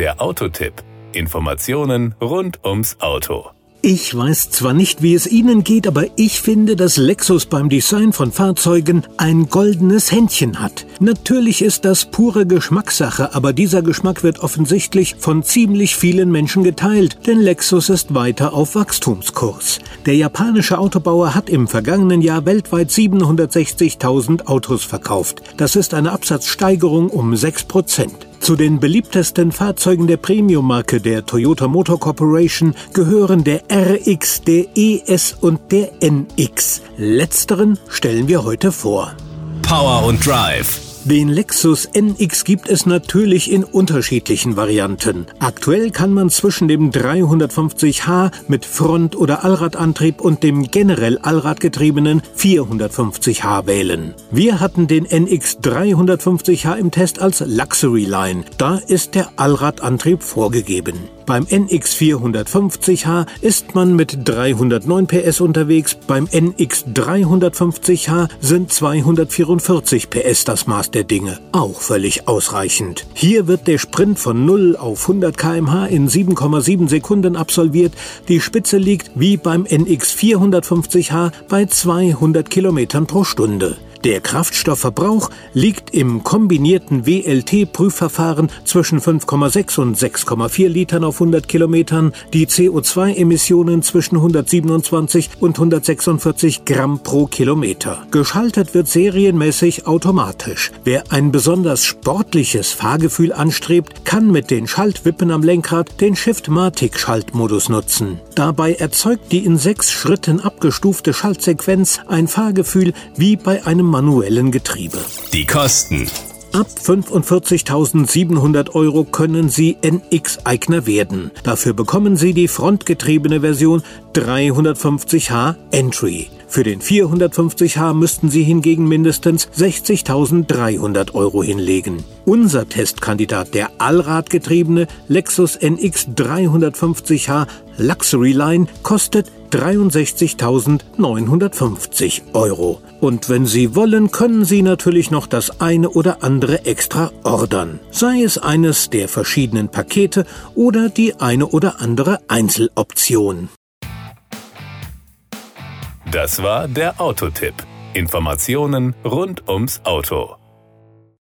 Der Autotipp. Informationen rund ums Auto. Ich weiß zwar nicht, wie es Ihnen geht, aber ich finde, dass Lexus beim Design von Fahrzeugen ein goldenes Händchen hat. Natürlich ist das pure Geschmackssache, aber dieser Geschmack wird offensichtlich von ziemlich vielen Menschen geteilt, denn Lexus ist weiter auf Wachstumskurs. Der japanische Autobauer hat im vergangenen Jahr weltweit 760.000 Autos verkauft. Das ist eine Absatzsteigerung um 6 Prozent. Zu den beliebtesten Fahrzeugen der Premium-Marke der Toyota Motor Corporation gehören der RX, der ES und der NX. Letzteren stellen wir heute vor. Power und Drive den Lexus NX gibt es natürlich in unterschiedlichen Varianten. Aktuell kann man zwischen dem 350h mit Front- oder Allradantrieb und dem generell Allradgetriebenen 450h wählen. Wir hatten den NX 350h im Test als Luxury Line. Da ist der Allradantrieb vorgegeben. Beim NX 450h ist man mit 309 PS unterwegs, beim NX 350h sind 244 PS das Maß der Dinge. Auch völlig ausreichend. Hier wird der Sprint von 0 auf 100 kmh in 7,7 Sekunden absolviert. Die Spitze liegt wie beim NX 450h bei 200 Kilometern pro Stunde. Der Kraftstoffverbrauch liegt im kombinierten WLT-Prüfverfahren zwischen 5,6 und 6,4 Litern auf 100 Kilometern, die CO2-Emissionen zwischen 127 und 146 Gramm pro Kilometer. Geschaltet wird serienmäßig automatisch. Wer ein besonders sportliches Fahrgefühl anstrebt, kann mit den Schaltwippen am Lenkrad den Shift-Matic-Schaltmodus nutzen. Dabei erzeugt die in sechs Schritten abgestufte Schaltsequenz ein Fahrgefühl wie bei einem manuellen Getriebe. Die Kosten. Ab 45.700 Euro können Sie NX-Eigner werden. Dafür bekommen Sie die frontgetriebene Version 350h Entry. Für den 450h müssten Sie hingegen mindestens 60.300 Euro hinlegen. Unser Testkandidat, der Allradgetriebene Lexus NX 350h Luxury Line, kostet 63.950 Euro. Und wenn Sie wollen, können Sie natürlich noch das eine oder andere extra ordern. Sei es eines der verschiedenen Pakete oder die eine oder andere Einzeloption. Das war der Autotipp. Informationen rund ums Auto.